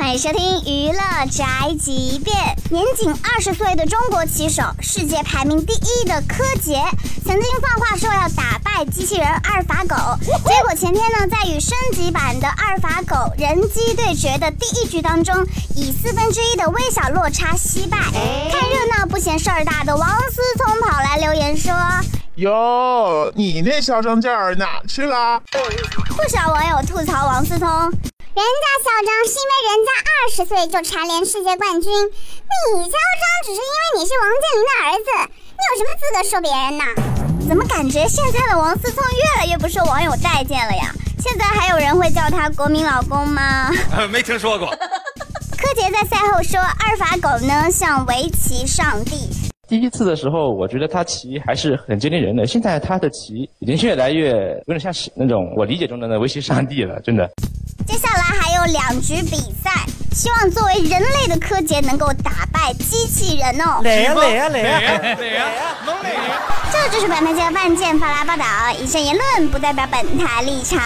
欢迎收听娱乐宅急便。年仅二十岁的中国棋手，世界排名第一的柯洁，曾经放话说要打败机器人阿尔法狗，结果前天呢，在与升级版的阿尔法狗人机对决的第一局当中，以四分之一的微小落差惜败。看热闹不嫌事儿大的王思聪跑来留言说。哟，你那嚣张劲儿哪去了？不少网友吐槽王思聪，人家嚣张是因为人家二十岁就蝉联世界冠军，你嚣张只是因为你是王健林的儿子，你有什么资格说别人呢？怎么感觉现在的王思聪越来越不受网友待见了呀？现在还有人会叫他国民老公吗？没听说过。柯洁在赛后说，阿尔法狗呢像围棋上帝。第一次的时候，我觉得他棋还是很接近人的。现在他的棋已经越来越有点像是那种我理解中的那围棋上帝了，真的。接下来还有两局比赛，希望作为人类的柯洁能够打败机器人哦。来呀来呀来呀来呀！能来呀！这就是本台记者万剑发来报道，以上言论不代表本台立场。